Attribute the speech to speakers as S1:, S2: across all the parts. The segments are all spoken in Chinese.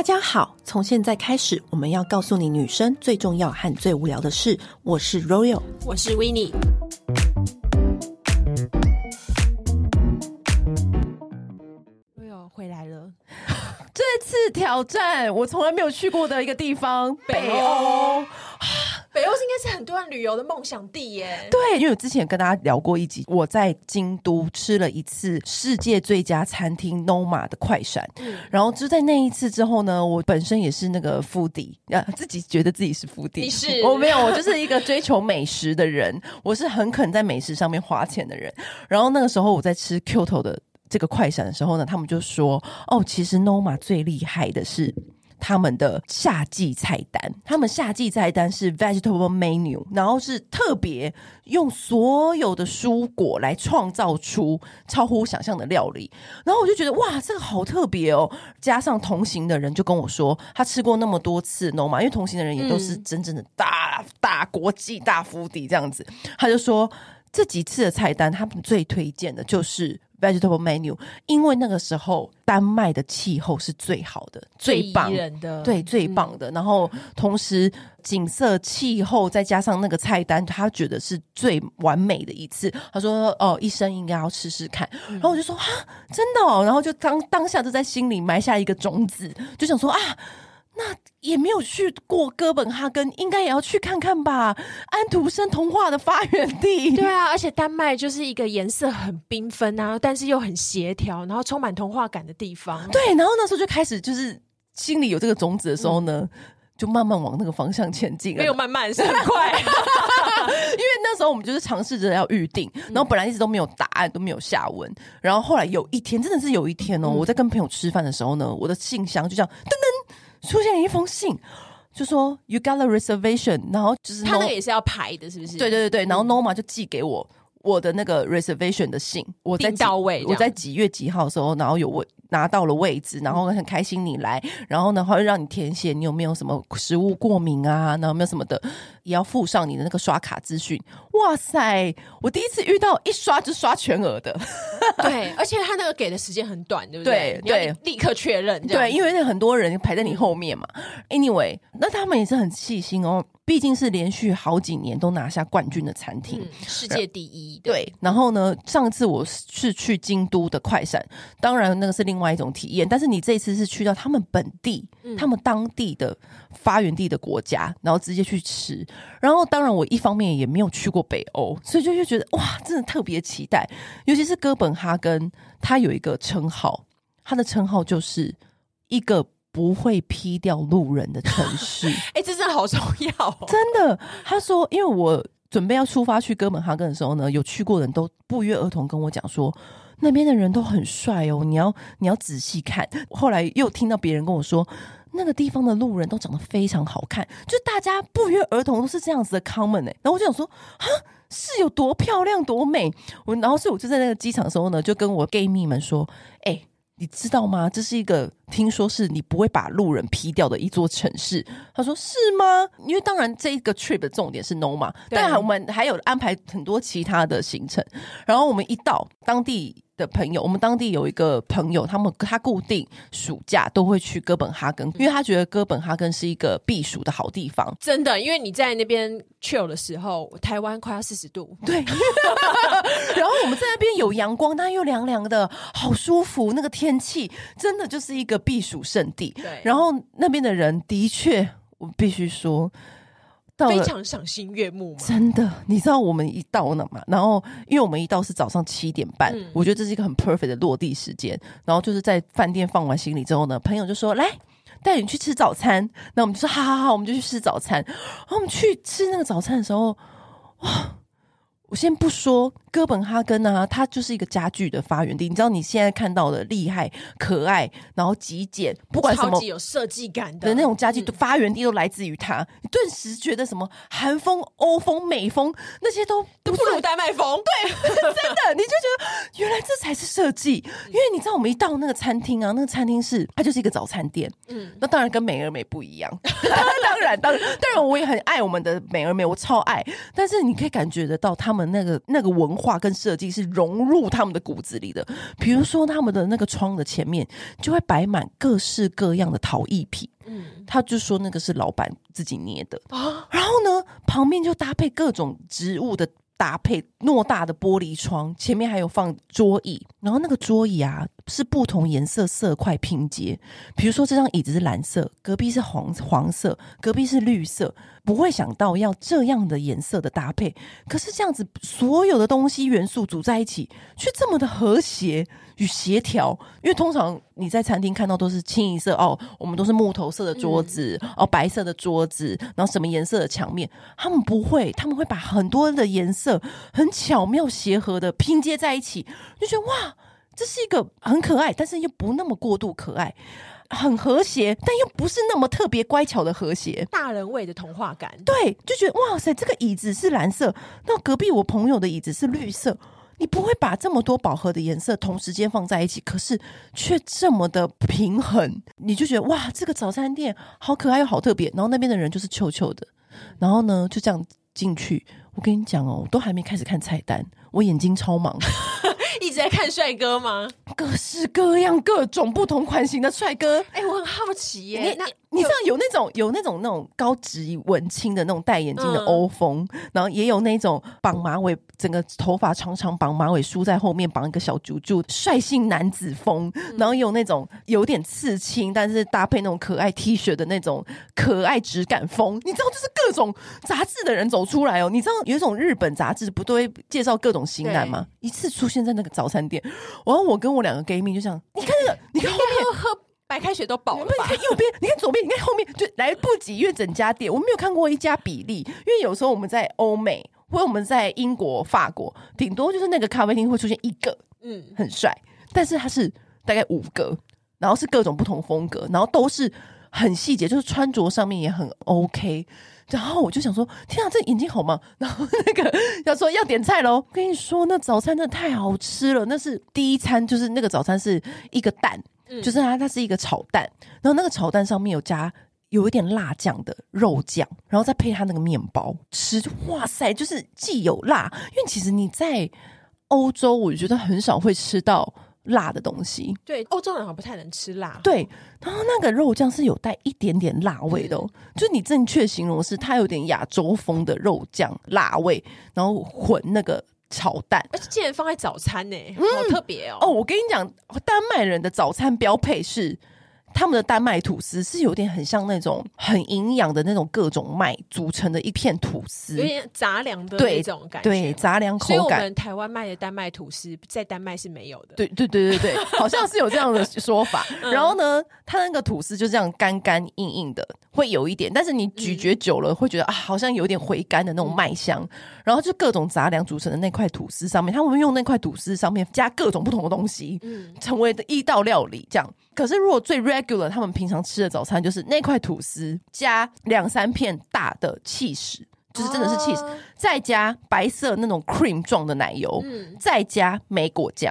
S1: 大家好，从现在开始，我们要告诉你女生最重要和最无聊的事。我是 Royal，
S2: 我是 Winnie。Royal 回来了，
S1: 这次挑战我从来没有去过的一个地方——北欧。
S2: 北欧应该是很多人旅游的梦想地耶。
S1: 对，因为我之前跟大家聊过一集，我在京都吃了一次世界最佳餐厅 Noma 的快闪，嗯、然后就在那一次之后呢，我本身也是那个 foodie，啊，自己觉得自己是 foodie，
S2: 你是？
S1: 我没有，我就是一个追求美食的人，我是很肯在美食上面花钱的人。然后那个时候我在吃 Kyoto 的这个快闪的时候呢，他们就说：“哦，其实 Noma 最厉害的是。”他们的夏季菜单，他们夏季菜单是 vegetable menu，然后是特别用所有的蔬果来创造出超乎想象的料理。然后我就觉得哇，这个好特别哦！加上同行的人就跟我说，他吃过那么多次 Noma，因为同行的人也都是真正的大、大国际大府邸这样子，他就说这几次的菜单，他们最推荐的就是。Vegetable menu，因为那个时候丹麦的气候是最好的，最棒
S2: 的，
S1: 对，最棒的。嗯、然后同时景色、气候再加上那个菜单，他觉得是最完美的一次。他说：“哦，一生应该要试试看。嗯”然后我就说：“啊，真的哦！”然后就当当下就在心里埋下一个种子，就想说：“啊。”那也没有去过哥本哈根，应该也要去看看吧。安徒生童话的发源地，
S2: 对啊，而且丹麦就是一个颜色很缤纷啊，但是又很协调，然后充满童话感的地方。
S1: 对，然后那时候就开始就是心里有这个种子的时候呢，嗯、就慢慢往那个方向前进。
S2: 没有慢慢，是很快，
S1: 因为那时候我们就是尝试着要预定，然后本来一直都没有答案，都没有下文。然后后来有一天，真的是有一天哦，嗯、我在跟朋友吃饭的时候呢，我的信箱就这样噔噔。出现了一封信，就说 You got a reservation，然后就是
S2: 他那个也是要排的，是不是？
S1: 对对对对，然后 Norma 就寄给我我的那个 reservation 的信，我在
S2: 到位，
S1: 我在几月几号的时候，然后有问。拿到了位置，然后很开心你来，然后呢，会让你填写你有没有什么食物过敏啊，然后没有什么的，也要附上你的那个刷卡资讯。哇塞，我第一次遇到一刷就刷全额的，
S2: 对，而且他那个给的时间很短，对不对？对，对，立刻确认，
S1: 对，因为那很多人排在你后面嘛。Anyway，那他们也是很细心哦。毕竟是连续好几年都拿下冠军的餐厅，嗯，
S2: 世界第一。
S1: 对，然后呢，上次我是去京都的快闪，当然那个是另外一种体验。但是你这次是去到他们本地，嗯、他们当地的发源地的国家，然后直接去吃。然后当然我一方面也没有去过北欧，所以就就觉得哇，真的特别期待。尤其是哥本哈根，它有一个称号，它的称号就是一个。不会劈掉路人的城市，
S2: 哎、欸，这真的好重要、哦。
S1: 真的，他说，因为我准备要出发去哥本哈根的时候呢，有去过的人都不约而同跟我讲说，那边的人都很帅哦，你要你要仔细看。后来又听到别人跟我说，那个地方的路人都长得非常好看，就大家不约而同都是这样子的 comment 哎，然后我就想说，哈，是有多漂亮多美？我然后所以我就在那个机场的时候呢，就跟我 gay 蜜们说，哎、你知道吗？这是一个听说是你不会把路人劈掉的一座城市。他说是吗？因为当然这个 trip 的重点是 Noma，但我们还有安排很多其他的行程。然后我们一到当地。的朋友，我们当地有一个朋友，他们他固定暑假都会去哥本哈根，因为他觉得哥本哈根是一个避暑的好地方。
S2: 真的，因为你在那边 chill 的时候，台湾快要四十度，
S1: 对。然后我们在那边有阳光，但又凉凉的，好舒服。那个天气真的就是一个避暑胜地。
S2: 对。
S1: 然后那边的人的确，我必须说。
S2: 非常赏心悦目，
S1: 真的。你知道我们一到那嘛，然后因为我们一到是早上七点半，嗯、我觉得这是一个很 perfect 的落地时间。然后就是在饭店放完行李之后呢，朋友就说：“来带你去吃早餐。”那我们就说：“好好好，我们就去吃早餐。”然后我们去吃那个早餐的时候，哇！我先不说哥本哈根啊，它就是一个家具的发源地。你知道你现在看到的厉害、可爱，然后极简，不管什
S2: 么有设计感的，
S1: 的那种家具，发源地都来自于它。你顿时觉得什么韩风、欧风、美风那些都
S2: 都不如丹麦风。
S1: 对，真的，你就觉得原来来这才是设计。因为你知道，我们一到那个餐厅啊，那个餐厅是它就是一个早餐店。嗯，那当然跟美而美不一样。当然，当然，当然，我也很爱我们的美而美，我超爱。但是你可以感觉得到，他们那个那个文化跟设计是融入他们的骨子里的。比如说，他们的那个窗的前面就会摆满各式各样的陶艺品。嗯，他就说那个是老板自己捏的啊。然后呢，旁边就搭配各种植物的。搭配偌大的玻璃窗，前面还有放桌椅，然后那个桌椅啊是不同颜色色块拼接，比如说这张椅子是蓝色，隔壁是黄黄色，隔壁是绿色，不会想到要这样的颜色的搭配，可是这样子所有的东西元素组在一起，却这么的和谐。与协调，因为通常你在餐厅看到都是清一色哦，我们都是木头色的桌子，嗯、哦，白色的桌子，然后什么颜色的墙面，他们不会，他们会把很多的颜色很巧妙协和的拼接在一起，就觉得哇，这是一个很可爱，但是又不那么过度可爱，很和谐，但又不是那么特别乖巧的和谐，
S2: 大人味的童话感，
S1: 对，就觉得哇塞，这个椅子是蓝色，那隔壁我朋友的椅子是绿色。你不会把这么多饱和的颜色同时间放在一起，可是却这么的平衡，你就觉得哇，这个早餐店好可爱又好特别。然后那边的人就是臭臭的，然后呢就这样进去。我跟你讲哦，我都还没开始看菜单，我眼睛超忙。
S2: 一直在看帅哥吗？
S1: 各式各样、各种不同款型的帅哥。
S2: 哎、欸，我很好奇耶。那
S1: 你知道有那种有那种那种高级文青的那种戴眼镜的欧风，嗯、然后也有那种绑马尾，整个头发长长绑马尾梳在后面绑一个小珠珠，率性男子风。然后也有那种有点刺青，但是搭配那种可爱 T 恤的那种可爱质感风。你知道，就是各种杂志的人走出来哦。你知道有一种日本杂志不都会介绍各种型男吗？一次出现在那个早餐店，然后我跟我两个 gay 蜜就这样，你看那个，你看后面
S2: 喝白开水都饱了，
S1: 你看右边，你看左边，你看后面，就来不及，因为整家店我没有看过一家比例，因为有时候我们在欧美或者我们在英国、法国，顶多就是那个咖啡厅会出现一个，嗯，很帅，但是他是大概五个，然后是各种不同风格，然后都是很细节，就是穿着上面也很 OK。然后我就想说，天啊，这眼睛好吗？然后那个要说要点菜喽，跟你说，那早餐真的太好吃了。那是第一餐，就是那个早餐是一个蛋，嗯、就是它它是一个炒蛋，然后那个炒蛋上面有加有一点辣酱的肉酱，然后再配它那个面包吃，哇塞，就是既有辣，因为其实你在欧洲，我觉得很少会吃到。辣的东西，
S2: 对，欧洲人好像不太能吃辣。
S1: 对，然后那个肉酱是有带一点点辣味的，嗯、就你正确形容是它有点亚洲风的肉酱辣味，然后混那个炒蛋，
S2: 而且竟然放在早餐呢、好特别哦。
S1: 哦，我跟你讲，丹麦人的早餐标配是。他们的丹麦吐司是有点很像那种很营养的那种各种麦组成的一片吐司，
S2: 有点杂粮的那种感觉，
S1: 对，杂粮口感。所以我
S2: 们台湾卖的丹麦吐司在丹麦是没有的。
S1: 对对对对对，好像是有这样的说法。嗯、然后呢，它那个吐司就这样干干硬硬的，会有一点，但是你咀嚼久了会觉得啊，好像有点回甘的那种麦香。嗯、然后就各种杂粮组成的那块吐司上面，他们用那块吐司上面加各种不同的东西，嗯，成为的一道料理这样。可是，如果最 regular，他们平常吃的早餐就是那块吐司加两三片大的 cheese，，就是真的是 cheese，，再加白色那种 cream 状的奶油，嗯，再加莓果酱。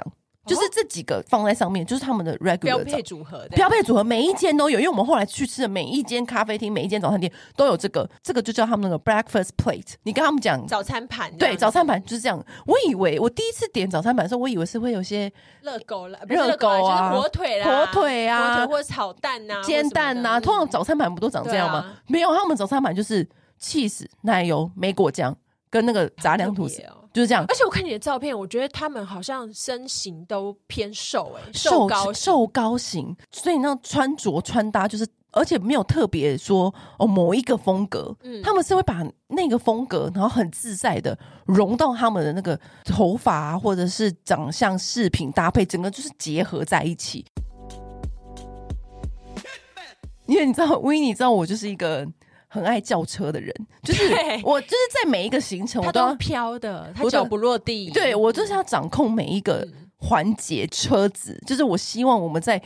S1: 就是这几个放在上面，就是他们的 regular
S2: 标配组合
S1: 标配组合，每一间都有。因为我们后来去吃的每一间咖啡厅、每一间早餐店都有这个，这个就叫他们那个 breakfast plate。你跟他们讲
S2: 早餐盘，
S1: 对，早餐盘就是这样。我以为我第一次点早餐盘的时候，我以为是会有些
S2: 热狗了，
S1: 热狗啊，
S2: 火腿啦，
S1: 火腿啊，
S2: 火腿或者炒蛋呐，
S1: 煎蛋呐。通常早餐盘不都长这样吗？没有，他们早餐盘就是 cheese 奶油、莓果酱跟那个杂粮吐司。就是这样，
S2: 而且我看你的照片，我觉得他们好像身形都偏瘦，欸，哎，
S1: 瘦高瘦高型，所以那穿着穿搭就是，而且没有特别说哦某一个风格，嗯，他们是会把那个风格，然后很自在的融到他们的那个头发啊，或者是长相饰品搭配，整个就是结合在一起。因为你知道，威尼，你知道我就是一个。很爱叫车的人，就是我，就是在每一个行程，我都要
S2: 飘的，他脚不落地。
S1: 对，我就是要掌控每一个环节车子，就是我希望我们在。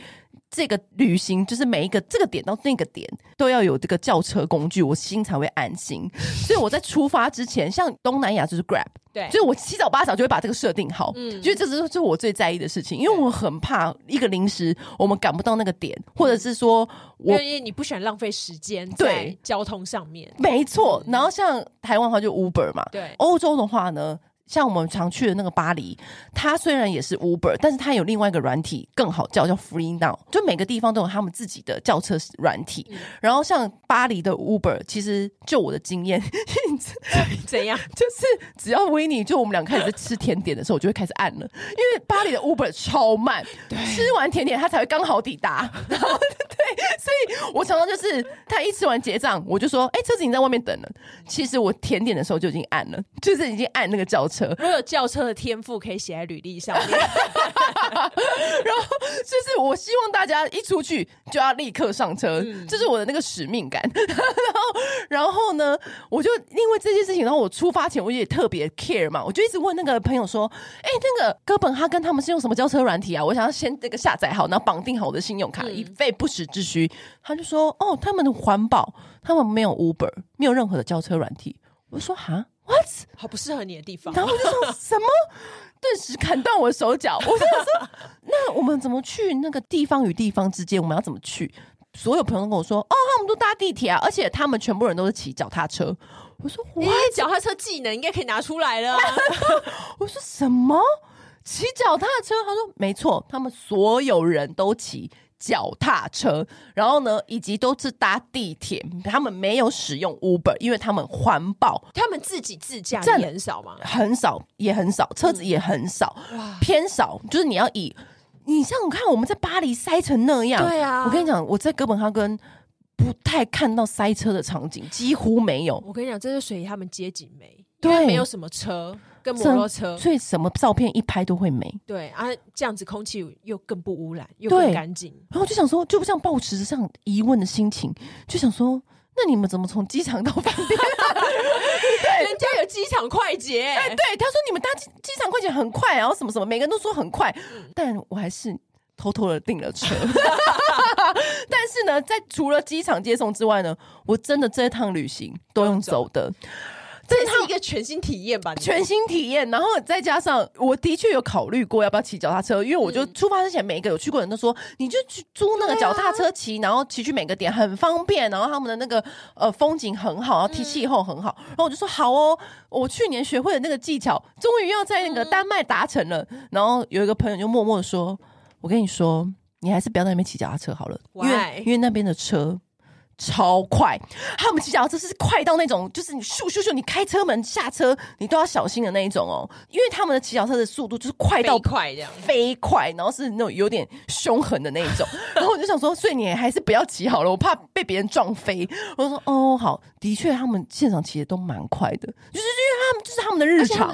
S1: 这个旅行就是每一个这个点到那个点都要有这个叫车工具，我心才会安心。所以我在出发之前，像东南亚就是 Grab，
S2: 对，
S1: 所以我七早八早就会把这个设定好。嗯，所以这是是我最在意的事情，因为我很怕一个临时我们赶不到那个点，或者是说我
S2: 因为你不喜欢浪费时间在交通上面。
S1: 没错，然后像台湾的话就 Uber 嘛，
S2: 对，
S1: 欧洲的话呢。像我们常去的那个巴黎，它虽然也是 Uber，但是它有另外一个软体更好叫，叫 Free Now。就每个地方都有他们自己的叫车软体。嗯、然后像巴黎的 Uber，其实就我的经验，
S2: 怎样？
S1: 就是只要维尼，就我们俩开始在吃甜点的时候，我就会开始按了，因为巴黎的 Uber 超慢，对，吃完甜点它才会刚好抵达。然后 对，所以我常常就是他一吃完结账，我就说：“哎、欸，车子已经在外面等了。”其实我甜点的时候就已经按了，就是已经按那个叫车。
S2: 如果 有轿车的天赋，可以写在履历上面。
S1: 然后就是我希望大家一出去就要立刻上车，嗯、这是我的那个使命感。然后，然后呢，我就因为这件事情，然后我出发前我也特别 care 嘛，我就一直问那个朋友说：“哎、欸，那个哥本哈根他们是用什么叫车软体啊？我想要先这个下载好，然后绑定好我的信用卡，嗯、以备不时之需。”他就说：“哦，他们的环保，他们没有 Uber，没有任何的叫车软体。”我说：“哈。” What？
S2: 好不适合你的地方，
S1: 然后我就说什么，顿时砍断我的手脚。我就想说，那我们怎么去那个地方与地方之间？我们要怎么去？所有朋友都跟我说，哦，他们都搭地铁啊，而且他们全部人都是骑脚踏车。我说，哇，
S2: 脚踏车技能应该可以拿出来了。
S1: 我说什么？骑脚踏车？他说没错，他们所有人都骑。脚踏车，然后呢，以及都是搭地铁，他们没有使用 Uber，因为他们环保，
S2: 他们自己自驾也很少吗？
S1: 很少，也很少，车子也很少，嗯、偏少。就是你要以，你像我看我们在巴黎塞成那样，
S2: 对啊，
S1: 我跟你讲，我在哥本哈根不太看到塞车的场景，几乎没有。
S2: 我跟你讲，这是属于他们街景美，对，没有什么车。跟摩托车，
S1: 所以什么照片一拍都会美。
S2: 对啊，这样子空气又更不污染，又更干净。
S1: 然后就想说，就不像抱持着这样疑问的心情，就想说，那你们怎么从机场到饭店？
S2: 对，人家有机场快捷。
S1: 哎，对，他说你们搭机机场快捷很快，然后什么什么，每个人都说很快，嗯、但我还是偷偷的订了车。但是呢，在除了机场接送之外呢，我真的这一趟旅行都用走的。
S2: 这是一个全新体验吧？
S1: 全新体验，然后再加上我的确有考虑过要不要骑脚踏车，因为我就出发之前，每一个有去过的人都说，你就去租那个脚踏车骑，然后骑去每个点很方便，然后他们的那个呃风景很好，然后气候很好，然后我就说好哦，我去年学会的那个技巧，终于要在那个丹麦达成了。然后有一个朋友就默默的说，我跟你说，你还是不要在那边骑脚踏车好了，因为因为那边的车。超快，他们骑脚踏车是快到那种，就是你咻咻咻，你开车门下车，你都要小心的那一种哦。因为他们的骑脚车的速度就是快到
S2: 快这样，
S1: 飞快，然后是那种有点凶狠的那一种。然后我就想说，所以你还是不要骑好了，我怕被别人撞飞。我说哦，好，的确他们现场骑的都蛮快的，就是因为他们就是他们的日常。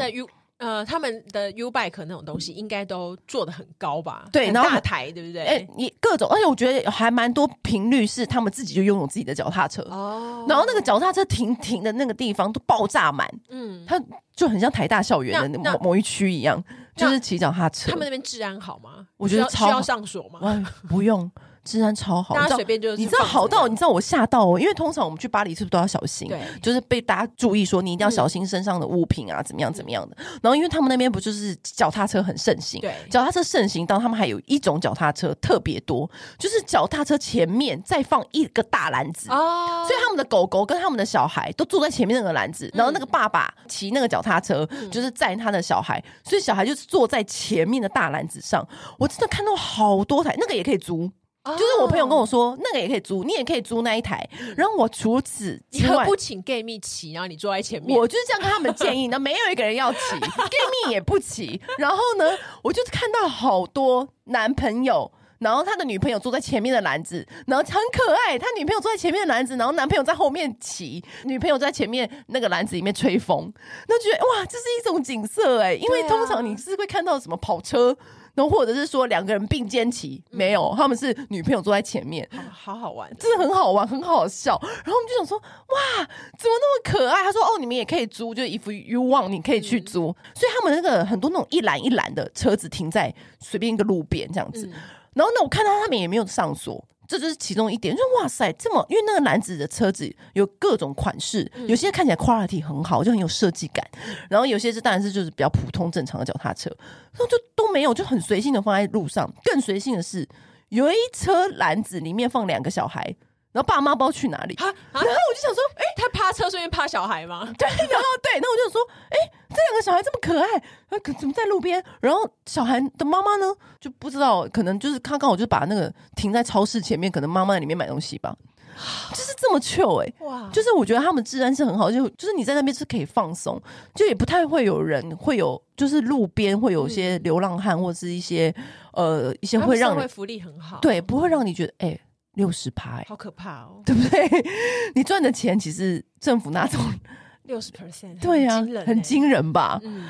S2: 呃，他们的 U bike 那种东西应该都做的很高吧？
S1: 对，
S2: 然后大台对不对？
S1: 哎，你各种，而且我觉得还蛮多频率是他们自己就拥有自己的脚踏车哦。然后那个脚踏车停停的那个地方都爆炸满，嗯，它就很像台大校园的某某一区一样，就是骑脚踏车。
S2: 他们那边治安好吗？
S1: 我觉得超
S2: 需要上锁吗？
S1: 不用。治安超好，
S2: 大家随便就
S1: 你知道好到你知道我吓到哦，因为通常我们去巴黎是不是都要小心？对，就是被大家注意说你一定要小心身上的物品啊，怎么样怎么样的。然后因为他们那边不就是脚踏车很盛行，对，脚踏车盛行到他们还有一种脚踏车特别多，就是脚踏车前面再放一个大篮子哦，所以他们的狗狗跟他们的小孩都坐在前面那个篮子，然后那个爸爸骑那个脚踏车就是载他的小孩，所以小孩就是坐在前面的大篮子上。我真的看到好多台，那个也可以租。就是我朋友跟我说，那个也可以租，你也可以租那一台。然后我除此之外，
S2: 你不请 gay 蜜骑，然后你坐在前面。
S1: 我就是这样跟他们建议，那没有一个人要骑，gay 蜜也不骑。然后呢，我就看到好多男朋友，然后他的女朋友坐在前面的篮子，然后很可爱。他女朋友坐在前面的篮子，然后男朋友在后面骑，女朋友在前面那个篮子里面吹风。那觉得哇，这是一种景色哎，因为通常你是会看到什么跑车。然后或者是说两个人并肩骑，没有，他们是女朋友坐在前面，
S2: 好好玩，
S1: 真的很好玩，很好笑。然后我们就想说，哇，怎么那么可爱？他说，哦，你们也可以租，就 if you want，你可以去租。嗯、所以他们那个很多那种一栏一栏的车子停在随便一个路边这样子。嗯、然后呢，我看到他们也没有上锁。这就是其中一点，就哇塞，这么因为那个男子的车子有各种款式，嗯、有些看起来 quality 很好，就很有设计感，然后有些是当然是就是比较普通正常的脚踏车，然后就都没有，就很随性的放在路上。更随性的是，有一车篮子里面放两个小孩。然后爸妈不知道去哪里，然后我就想说，哎，
S2: 他趴车顺便趴小孩吗？
S1: 对，然后对，那我就想说，哎，这两个小孩这么可爱，那可怎么在路边？然后小孩的妈妈呢，就不知道，可能就是他刚好就把那个停在超市前面，可能妈妈在里面买东西吧，就是这么 chill 哎，哇，就是我觉得他们治安是很好，就就是你在那边是可以放松，就也不太会有人会有，就是路边会有一些流浪汉或者是一些呃一些会让
S2: 社会福利很好，
S1: 对，不会让你觉得哎。六十趴，
S2: 好可怕哦，
S1: 对不对？你赚的钱其实政府拿走
S2: 六十 percent，
S1: 对呀，很惊人吧？嗯。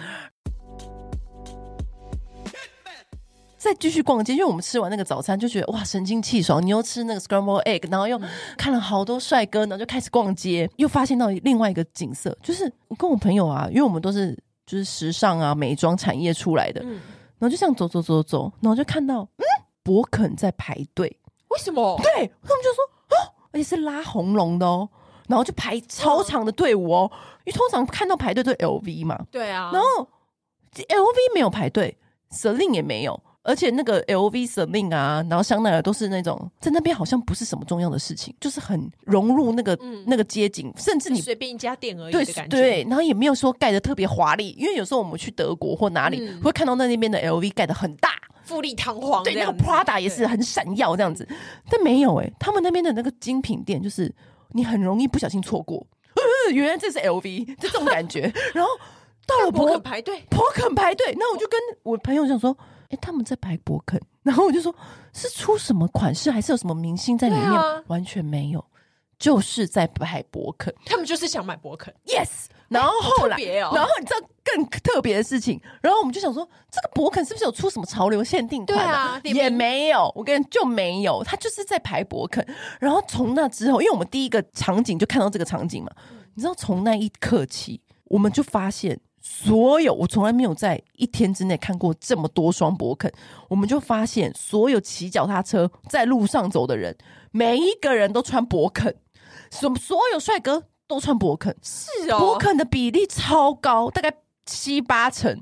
S1: 再继续逛街，因为我们吃完那个早餐就觉得哇，神清气爽。你又吃那个 scramble egg，然后又看了好多帅哥，然后就开始逛街，又发现到另外一个景色，就是我跟我朋友啊，因为我们都是就是时尚啊美妆产业出来的，嗯，然后就这样走走走走，然后就看到嗯，博肯在排队。
S2: 为什么？
S1: 对，他们就说哦，而且是拉红龙的哦，然后就排超长的队伍哦。因为通常看到排队都是 LV 嘛，
S2: 对啊，
S1: 然后 LV 没有排队，Celine 也没有，而且那个 LV Celine 啊，然后香奈儿都是那种在那边好像不是什么重要的事情，就是很融入那个、嗯、那个街景，甚至你
S2: 随便一家店而已的感觉，
S1: 对，对，然后也没有说盖的特别华丽，因为有时候我们去德国或哪里、嗯、会看到那那边的 LV 盖的很大。
S2: 富丽堂皇，
S1: 对，那个 Prada 也是很闪耀这样子，但没有哎、欸，他们那边的那个精品店，就是你很容易不小心错过，原来这是 LV，就这种感觉。然后到了博
S2: 肯排队，
S1: 博肯排队，那我就跟我朋友讲说，哎、欸，他们在排博肯，然后我就说，是出什么款式，还是有什么明星在里面？啊、完全没有。就是在排博肯，
S2: 他们就是想买博肯
S1: ，yes。然后后来，然后你知道更特别的事情，然后我们就想说，这个博肯是不是有出什么潮流限定款？对啊，也没有，我跟你就没有，他就是在排博肯。然后从那之后，因为我们第一个场景就看到这个场景嘛，嗯、你知道，从那一刻起，我们就发现，所有我从来没有在一天之内看过这么多双博肯，我们就发现，所有骑脚踏车在路上走的人，每一个人都穿博肯。所所有帅哥都穿博肯，
S2: 是哦，
S1: 博肯的比例超高，大概七八成。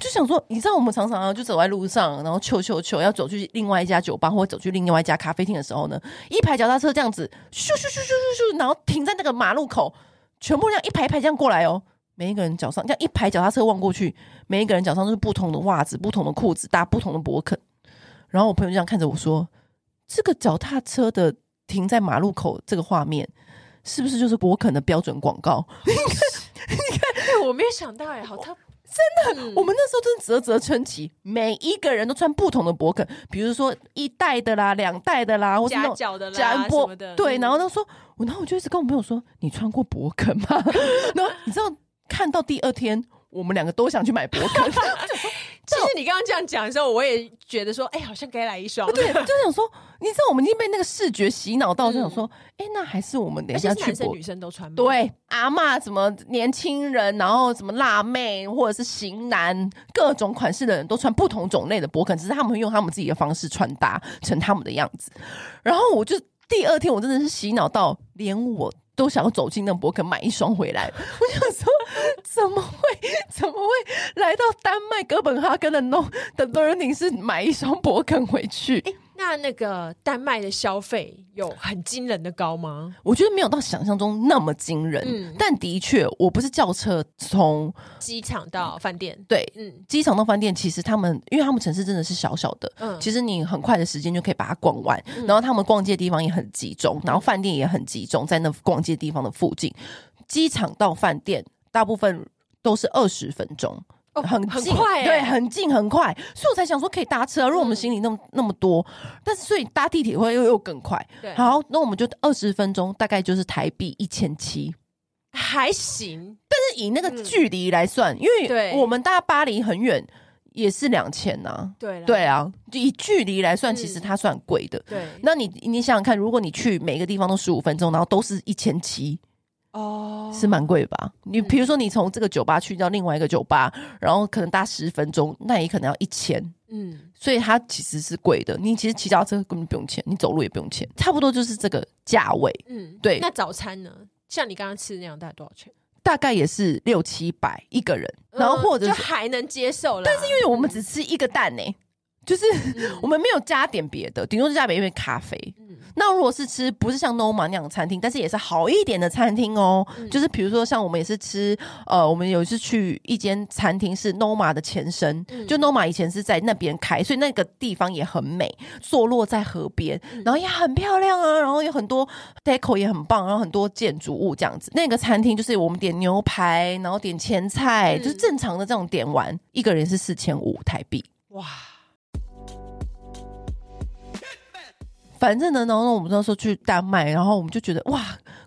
S1: 就想说，你知道我们常常就走在路上，然后求求求要走去另外一家酒吧，或者走去另外一家咖啡厅的时候呢，一排脚踏车这样子咻咻咻咻咻咻，然后停在那个马路口，全部这样一排一排这样过来哦。每一个人脚上这样一排脚踏车望过去，每一个人脚上都是不同的袜子、不同的裤子，搭不同的博肯。然后我朋友就这样看着我说：“这个脚踏车的停在马路口这个画面。”是不是就是博肯的标准广告？你看，你看，
S2: 哎，我没有想到，哎，好他，
S1: 真的，嗯、我们那时候真的啧啧称奇，每一个人都穿不同的博肯，比如说一代的啦，两代的啦，或者夹
S2: 脚的啦，什么的，
S1: 对，然后他说，我，然后我就一直跟我朋友说，你穿过博肯吗？然后你知道，看到第二天，我们两个都想去买博肯。
S2: 其实你刚刚这样讲的时候，我也觉得说，哎、欸，好像该来一双。
S1: 对，就想说，你知道，我们已经被那个视觉洗脑到，就想说，哎、那还是我们等一下去。
S2: 男生女生都穿吗？
S1: 对，阿嬷什么年轻人，然后什么辣妹，或者是型男，各种款式的人都穿不同种类的博肯，只是他们会用他们自己的方式穿搭成他们的样子。然后我就第二天，我真的是洗脑到连我。都想要走进那博肯买一双回来，我想说，丹麦哥本哈根的诺的伦宁是买一双博肯回去？欸
S2: 那那个丹麦的消费有很惊人的高吗？
S1: 我觉得没有到想象中那么惊人，嗯，但的确，我不是叫车从
S2: 机场到饭店，
S1: 对，嗯，机场到饭店，其实他们因为他们城市真的是小小的，嗯，其实你很快的时间就可以把它逛完，嗯，然后他们逛街的地方也很集中，然后饭店也很集中在那逛街地方的附近，机场到饭店大部分都是二十分钟。很近，很快，对，很近很快，所以我才想说可以搭车。如果我们行李那么那么多，但是所以搭地铁会又又更快。对，好，那我们就二十分钟，大概就是台币一千七，
S2: 还行。
S1: 但是以那个距离来算，因为我们搭巴黎很远，也是两千呐。
S2: 对
S1: 对啊，就以距离来算，其实它算贵的。
S2: 对，
S1: 那你你想想看，如果你去每个地方都十五分钟，然后都是一千七。
S2: 哦，
S1: 是蛮贵吧？你比如说，你从这个酒吧去到另外一个酒吧，然后可能搭十分钟，那也可能要一千。嗯，所以它其实是贵的。你其实骑脚踏车根本不用钱，你走路也不用钱，差不多就是这个价位。嗯，对。
S2: 那早餐呢？像你刚刚吃的那样，大概多少钱？
S1: 大概也是六七百一个人，然后或者
S2: 就还能接受了。
S1: 但是因为我们只吃一个蛋呢。就是我们没有加点别的，顶多是加点一杯咖啡。嗯、那如果是吃不是像 Noma 那样的餐厅，但是也是好一点的餐厅哦。嗯、就是比如说像我们也是吃，呃，我们有一次去一间餐厅是 Noma 的前身，嗯、就 Noma 以前是在那边开，所以那个地方也很美，坐落在河边，然后也很漂亮啊，然后有很多 deco 也很棒，然后很多建筑物这样子。那个餐厅就是我们点牛排，然后点前菜，嗯、就是正常的这种点完，一个人是四千五台币。哇！反正呢，然后我们那时候去丹麦，然后我们就觉得哇，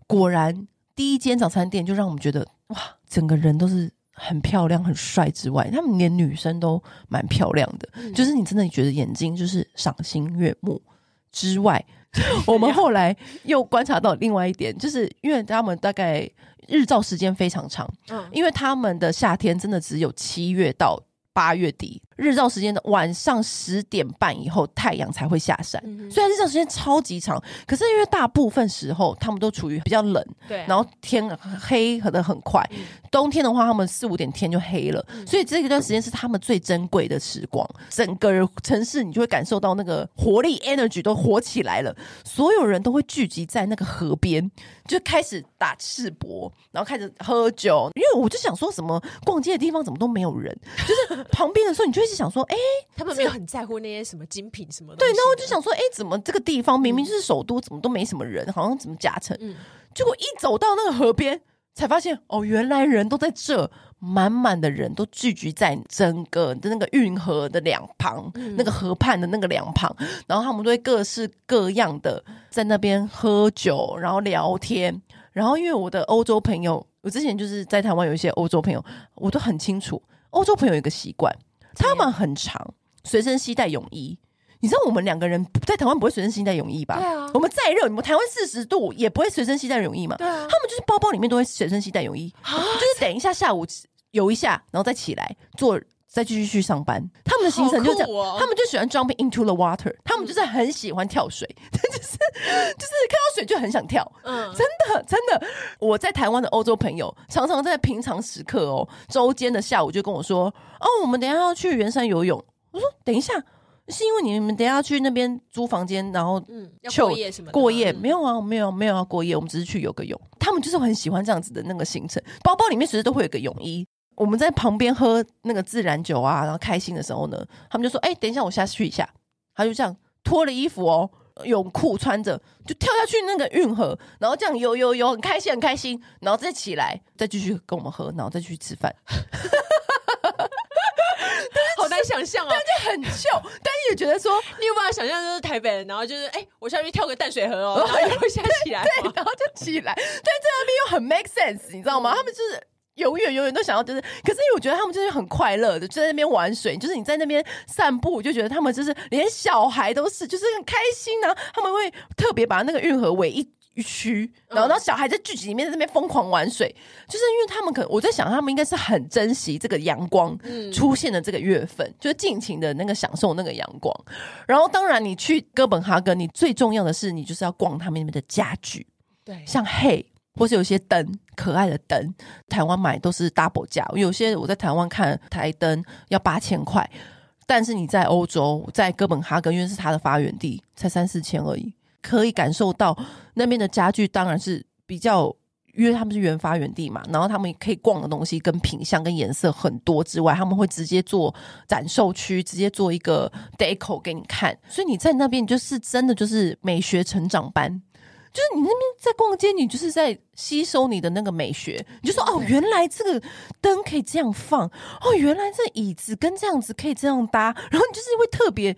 S1: 果然第一间早餐店就让我们觉得哇，整个人都是很漂亮、很帅之外，他们连女生都蛮漂亮的，嗯、就是你真的觉得眼睛就是赏心悦目之外，我们后来又观察到另外一点，就是因为他们大概日照时间非常长，嗯，因为他们的夏天真的只有七月到八月底。日照时间的晚上十点半以后，太阳才会下山。嗯、虽然日照时间超级长，可是因为大部分时候他们都处于比较冷，对，然后天黑可能很快。嗯、冬天的话，他们四五点天就黑了，嗯、所以这一段时间是他们最珍贵的时光。整个城市你就会感受到那个活力，energy 都活起来了。所有人都会聚集在那个河边，就开始打赤膊，然后开始喝酒。因为我就想说什么逛街的地方怎么都没有人，就是旁边的时候你就会。是想说，哎、欸，
S2: 他们没有很在乎那些什么精品什么的。
S1: 对，那我就想说，哎、欸，怎么这个地方明明就是首都，怎么都没什么人，好像怎么假城？嗯，结果一走到那个河边，才发现哦，原来人都在这，满满的人都聚集在整个的那个运河的两旁，嗯、那个河畔的那个两旁，然后他们都会各式各样的在那边喝酒，然后聊天。然后因为我的欧洲朋友，我之前就是在台湾有一些欧洲朋友，我都很清楚，欧洲朋友有一个习惯。他们很长随身携带泳衣，你知道我们两个人在台湾不会随身携带泳衣吧？对啊，我们再热，你们台湾四十度也不会随身携带泳衣嘛。对啊，他们就是包包里面都会随身携带泳衣，啊、就是等一下下午游一下，然后再起来做。再继续去上班，他们的行程就这样，哦、他们就喜欢 jumping into the water，他们就是很喜欢跳水，嗯、就是就是看到水就很想跳，嗯，真的真的。我在台湾的欧洲朋友常常在平常时刻哦，周间的下午就跟我说，哦，我们等一下要去圆山游泳。我说等一下，是因为你们等下要去那边租房间，然后
S2: 嗯，要过夜什么的？
S1: 过夜没有啊，没有没有要过夜，我们只是去游个泳。他们就是很喜欢这样子的那个行程，包包里面随时都会有个泳衣。我们在旁边喝那个自然酒啊，然后开心的时候呢，他们就说：“哎、欸，等一下，我下去一下。”他就这样脱了衣服哦，泳裤穿着就跳下去那个运河，然后这样游游游，很开心很开心，然后再起来，再继续跟我们喝，然后再去吃饭。
S2: 好难想象啊，
S1: 就很秀，但是也觉得说，
S2: 你有办法想象就是台北人，然后就是哎、欸，我下去跳个淡水河哦，然后又下起来
S1: 对，对，然后就起来，但这那边又很 make sense，你知道吗？他们就是。永远永远都想要，就是，可是因为我觉得他们就是很快乐的，就在那边玩水，就是你在那边散步，我就觉得他们就是连小孩都是，就是很开心呢、啊。他们会特别把那个运河围一一区，然后然后小孩在聚集里面在那边疯狂玩水，就是因为他们可能我在想，他们应该是很珍惜这个阳光出现的这个月份，就是尽情的那个享受那个阳光。然后当然你去哥本哈根，你最重要的是你就是要逛他们那边的家具，对，像 Hey。或是有些灯，可爱的灯，台湾买都是 double 价。有些我在台湾看台灯要八千块，但是你在欧洲，在哥本哈根，因为是它的发源地，才三四千而已。可以感受到那边的家具当然是比较，因为他们是原发源地嘛，然后他们可以逛的东西跟品相跟颜色很多之外，他们会直接做展售区，直接做一个 deco 给你看，所以你在那边就是真的就是美学成长班。就是你那边在逛街，你就是在吸收你的那个美学。你就说哦，原来这个灯可以这样放，哦，原来这椅子跟这样子可以这样搭，然后你就是会特别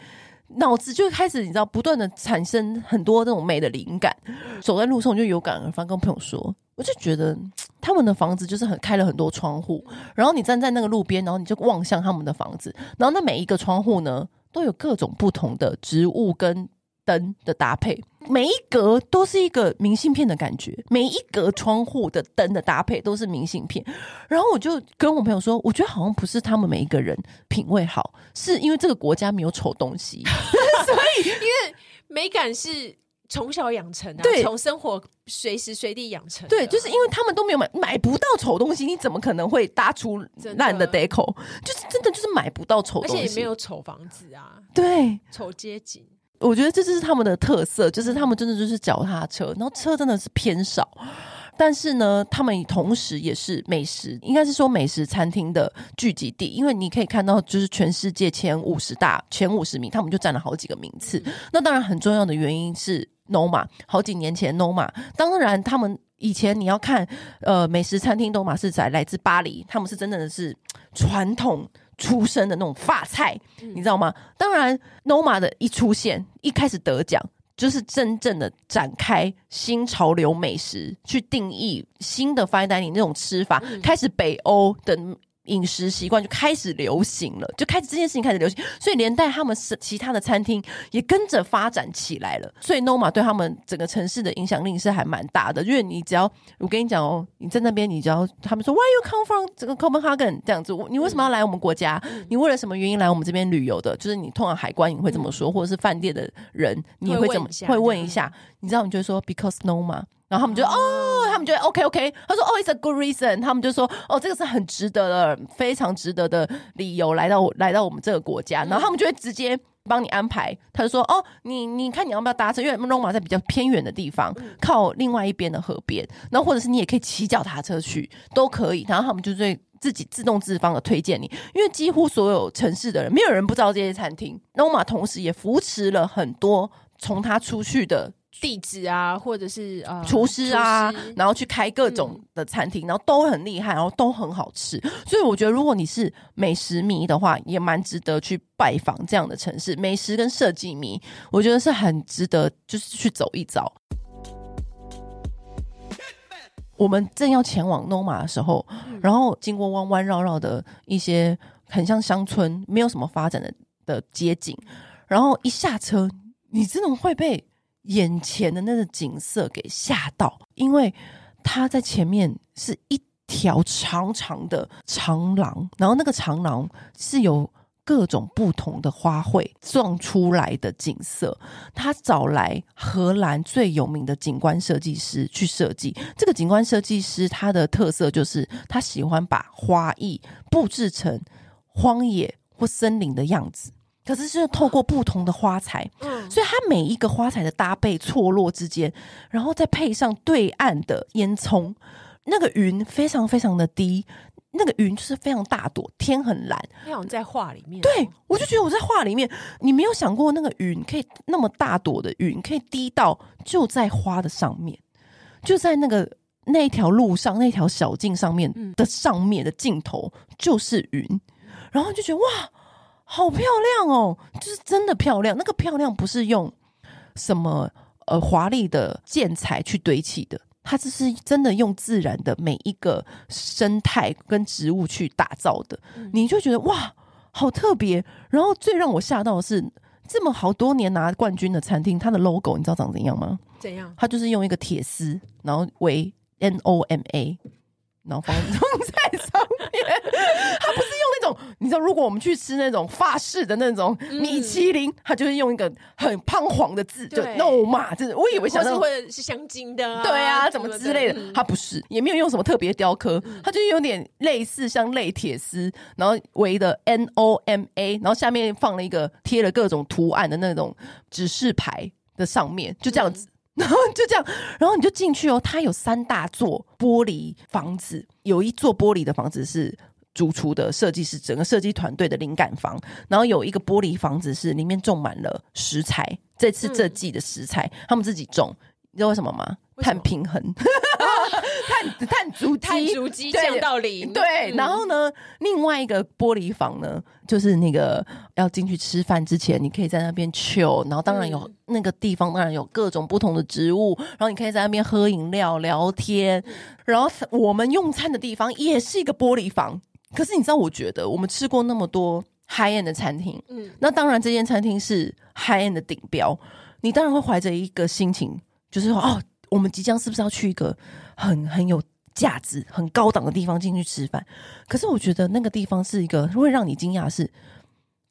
S1: 脑子就开始你知道不断的产生很多这种美的灵感。走在路上我就有感而发，跟朋友说，我就觉得他们的房子就是很开了很多窗户，然后你站在那个路边，然后你就望向他们的房子，然后那每一个窗户呢，都有各种不同的植物跟灯的搭配，每一格都是一个明信片的感觉，每一格窗户的灯的搭配都是明信片。然后我就跟我朋友说，我觉得好像不是他们每一个人品味好，是因为这个国家没有丑东西，所以
S2: 因为美感是。从小养成啊，从生活随时随地养成。
S1: 对，就是因为他们都没有买买不到丑东西，你怎么可能会搭出烂的 deco？就是真的就是买不到丑东西，
S2: 而且也没有丑房子啊。
S1: 对，
S2: 丑街景，
S1: 我觉得这就是他们的特色，就是他们真的就是脚踏车，然后车真的是偏少。但是呢，他们同时也是美食，应该是说美食餐厅的聚集地，因为你可以看到，就是全世界前五十大、前五十名，他们就占了好几个名次。那当然，很重要的原因是。Noma 好几年前，Noma 当然他们以前你要看呃美食餐厅，Noma 是在来自巴黎，他们是真正的是传统出身的那种发菜，嗯、你知道吗？当然，Noma 的一出现，一开始得奖，就是真正的展开新潮流美食，去定义新的 fine dining 那种吃法，嗯、开始北欧的。饮食习惯就开始流行了，就开始这件事情开始流行，所以连带他们是其他的餐厅也跟着发展起来了。所以 Noma 对他们整个城市的影响力是还蛮大的。因为你只要我跟你讲哦，你在那边，你只要他们说 Why you come from 这个 Copenhagen 这样子，你为什么要来我们国家？你为了什么原因来我们这边旅游的？就是你通常海关你会这么说，或者是饭店的人你也会怎么会问一下。你知道你就会说 Because Noma。然后他们就哦，他们觉得 OK OK，他说哦，It's a good reason。他们就说哦，这个是很值得的，非常值得的理由来到来到我们这个国家。然后他们就会直接帮你安排。他就说哦，你你看你要不要搭车？因为 Noma 在比较偏远的地方，靠另外一边的河边。然后或者是你也可以骑脚踏车去，都可以。然后他们就会自己自动自发的推荐你，因为几乎所有城市的人，没有人不知道这些餐厅。Noma 同时也扶持了很多从他出去的。
S2: 地址啊，或者是呃
S1: 厨师啊，然后去开各种的餐厅，嗯、然后都很厉害，然后都很好吃。所以我觉得，如果你是美食迷的话，也蛮值得去拜访这样的城市。美食跟设计迷，我觉得是很值得，就是去走一遭。我们正要前往 Noma 的时候，嗯、然后经过弯弯绕绕的一些很像乡村，没有什么发展的的街景，然后一下车，你真的会被。眼前的那个景色给吓到，因为它在前面是一条长长的长廊，然后那个长廊是有各种不同的花卉撞出来的景色。他找来荷兰最有名的景观设计师去设计。这个景观设计师他的特色就是他喜欢把花艺布置成荒野或森林的样子。可是是透过不同的花材，嗯，所以它每一个花材的搭配错落之间，然后再配上对岸的烟囱，那个云非常非常的低，那个云就是非常大朵，天很蓝，
S2: 好像在画里面。
S1: 对，我就觉得我在画里面，你没有想过那个云可以那么大朵的云可以低到就在花的上面，就在那个那条路上那条小径上面的上面的尽头就是云，然后就觉得哇。好漂亮哦，就是真的漂亮。那个漂亮不是用什么呃华丽的建材去堆砌的，它这是真的用自然的每一个生态跟植物去打造的。嗯、你就觉得哇，好特别。然后最让我吓到的是，这么好多年拿冠军的餐厅，它的 logo 你知道长怎样吗？
S2: 怎样？
S1: 它就是用一个铁丝，然后为 N O M A。然后放放在上面，知道，如果我们去吃那种法式的那种米其林，它就是用一个很胖黄的字，就 Noma，就是我以为想是
S2: 会是香精的，
S1: 对啊，怎么之类的，它不是，也没有用什么特别雕刻，它就有点类似像类铁丝，然后围的 N O M A，然后下面放了一个贴了各种图案的那种指示牌的上面，就这样子。然后就这样，然后你就进去哦。它有三大座玻璃房子，有一座玻璃的房子是主厨的设计师整个设计团队的灵感房，然后有一个玻璃房子是里面种满了食材，这次这季的食材、嗯、他们自己种，你知道为什么吗？碳平衡。碳碳足迹，
S2: 碳足迹降到零。
S1: 对，然后呢，另外一个玻璃房呢，就是那个要进去吃饭之前，你可以在那边 chill，然后当然有、嗯、那个地方，当然有各种不同的植物，然后你可以在那边喝饮料聊天。然后我们用餐的地方也是一个玻璃房，可是你知道，我觉得我们吃过那么多 high end 的餐厅，嗯，那当然这间餐厅是 high end 的顶标，你当然会怀着一个心情，就是说哦。我们即将是不是要去一个很很有价值、很高档的地方进去吃饭？可是我觉得那个地方是一个会让你惊讶的是，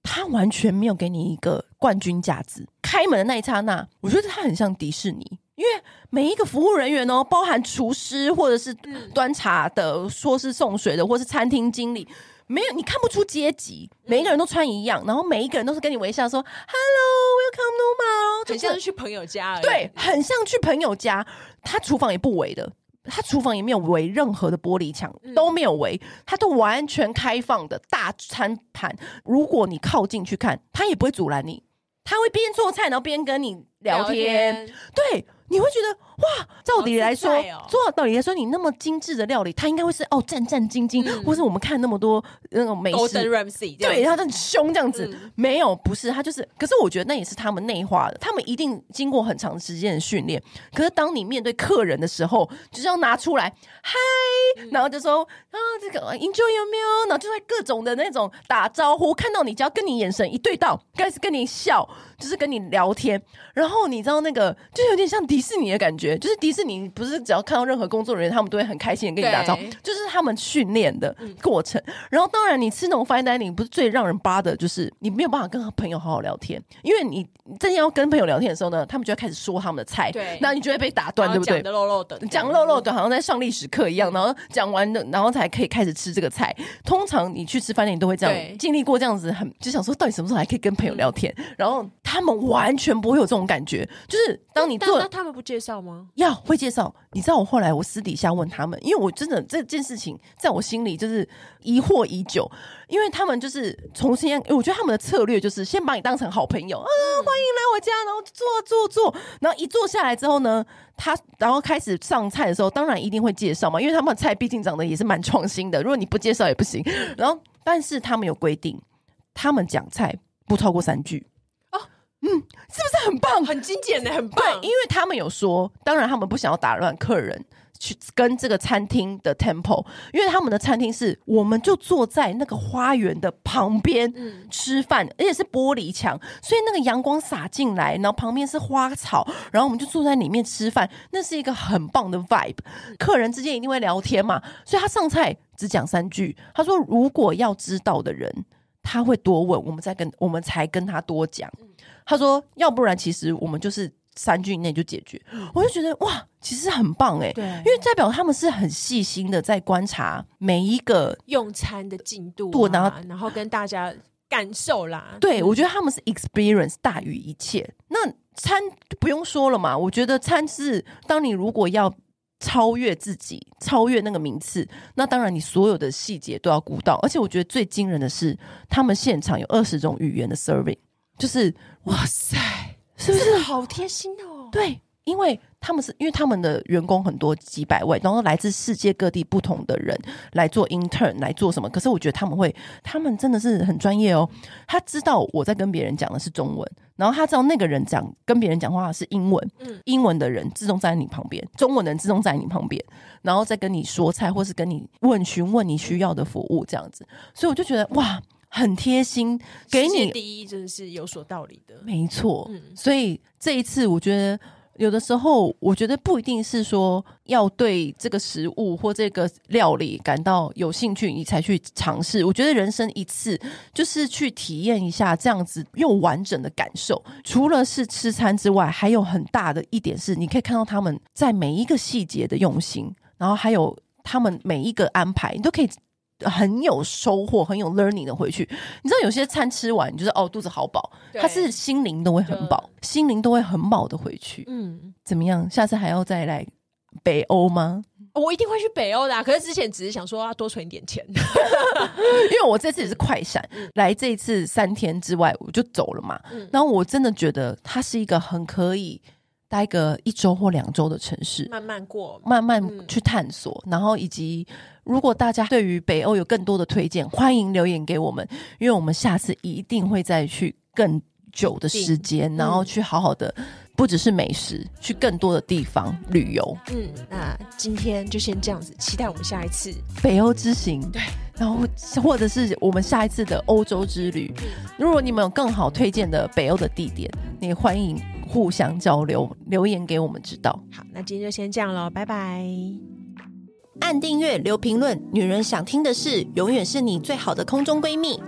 S1: 他完全没有给你一个冠军价值。开门的那一刹那，我觉得他很像迪士尼，因为每一个服务人员哦，包含厨师或者是端茶的，说是送水的，或是餐厅经理。没有，你看不出阶级，每一个人都穿一样，然后每一个人都是跟你微笑说 “Hello, welcome to my”，
S2: 很像是去朋友家而已。
S1: 对，很像去朋友家。他厨房也不围的，他厨房也没有围任何的玻璃墙，都没有围，他都完全开放的大餐盘。如果你靠近去看，他也不会阻拦你，他会边做菜然后边跟你聊天。聊天。对。你会觉得哇，照理来说，做到道理来说，你那么精致的料理，它应该会是哦战战兢兢，嗯、或是我们看那么多那种美食，对，然后很凶这样子，嗯、没有，不是，他就是。可是我觉得那也是他们内化的，他们一定经过很长时间的训练。可是当你面对客人的时候，就是要拿出来嗨，然后就说啊这个 enjoy 有没有？然后就在各种的那种打招呼，看到你只要跟你眼神一对到，开始跟你笑，就是跟你聊天。然后你知道那个就有点像迪士尼的感觉，就是迪士尼不是只要看到任何工作人员，他们都会很开心的跟你打招呼，就是他们训练的过程。嗯、然后当然你吃那种 fine dining 不是最让人扒的，就是你没有办法跟朋友好好聊天，因为你正要跟朋友聊天的时候呢，他们就要开始说他们的菜，对，那你就会被打断，对不对？讲漏漏的，讲漏漏的，好像在上历史课一样。然后讲完的，然后才可以开始吃这个菜。通常你去吃饭店，你都会这样经历过这样子很，很就想说到底什么时候还可以跟朋友聊天？嗯、然后他们完全不会有这种感觉，就是当你做，
S2: 那他们不介绍吗？
S1: 要会介绍。你知道我后来我私底下问他们，因为我真的这件事情在我心里就是疑惑已久，因为他们就是重新，我觉得他们的策略就是先把你当成好朋友啊，欢迎来我家，然后坐坐坐，然后一坐下来之后呢，他然后开始上菜的时候，当然一定会介绍嘛，因为他们的菜毕竟长得也是蛮创新的，如果你不介绍也不行。然后，但是他们有规定，他们讲菜不超过三句。嗯，是不是很棒？
S2: 很精简的，很棒。
S1: 对，因为他们有说，当然他们不想要打乱客人去跟这个餐厅的 tempo，因为他们的餐厅是，我们就坐在那个花园的旁边吃饭，嗯、而且是玻璃墙，所以那个阳光洒进来，然后旁边是花草，然后我们就坐在里面吃饭，那是一个很棒的 vibe。客人之间一定会聊天嘛，所以他上菜只讲三句，他说如果要知道的人，他会多问，我们再跟我们才跟他多讲。他说：“要不然，其实我们就是三句以内就解决。”我就觉得哇，其实很棒哎，对，因为代表他们是很细心的在观察每一个
S2: 用餐的进度，啊，然后然后跟大家感受啦。
S1: 对，我觉得他们是 experience 大于一切。那餐不用说了嘛，我觉得餐是当你如果要超越自己，超越那个名次，那当然你所有的细节都要顾到。而且我觉得最惊人的是，他们现场有二十种语言的 serving。就是哇塞，是不是
S2: 好贴心哦？
S1: 对，因为他们是因为他们的员工很多几百位，然后来自世界各地不同的人来做 intern 来做什么？可是我觉得他们会，他们真的是很专业哦。他知道我在跟别人讲的是中文，然后他知道那个人讲跟别人讲话是英文，嗯，英文的人自动站在你旁边，中文的人自动站在你旁边，然后再跟你说菜，或是跟你问询问你需要的服务这样子。所以我就觉得哇。很贴心，给你
S2: 第一真的是有所道理的，
S1: 没错。嗯，所以这一次我觉得有的时候，我觉得不一定是说要对这个食物或这个料理感到有兴趣，你才去尝试。我觉得人生一次，就是去体验一下这样子又完整的感受。除了是吃餐之外，还有很大的一点是，你可以看到他们在每一个细节的用心，然后还有他们每一个安排，你都可以。很有收获，很有 learning 的回去。你知道有些餐吃完，你就是哦肚子好饱，他是心灵都会很饱，心灵都会很饱的回去。嗯，怎么样？下次还要再来北欧吗？
S2: 我一定会去北欧的啊。可是之前只是想说要多存一点钱，
S1: 因为我这次也是快闪，来这一次三天之外我就走了嘛。然后我真的觉得它是一个很可以待个一周或两周的城市，
S2: 慢慢过，
S1: 慢慢去探索。嗯、然后以及，如果大家对于北欧有更多的推荐，欢迎留言给我们，因为我们下次一定会再去更久的时间，然后去好好的。不只是美食，去更多的地方旅游。
S2: 嗯，那今天就先这样子，期待我们下一次
S1: 北欧之行。
S2: 对，
S1: 然后或者是我们下一次的欧洲之旅。嗯、如果你们有更好推荐的北欧的地点，也欢迎互相交流，留言给我们知道。
S2: 好，那今天就先这样喽，拜拜。
S1: 按订阅，留评论，女人想听的事，永远是你最好的空中闺蜜。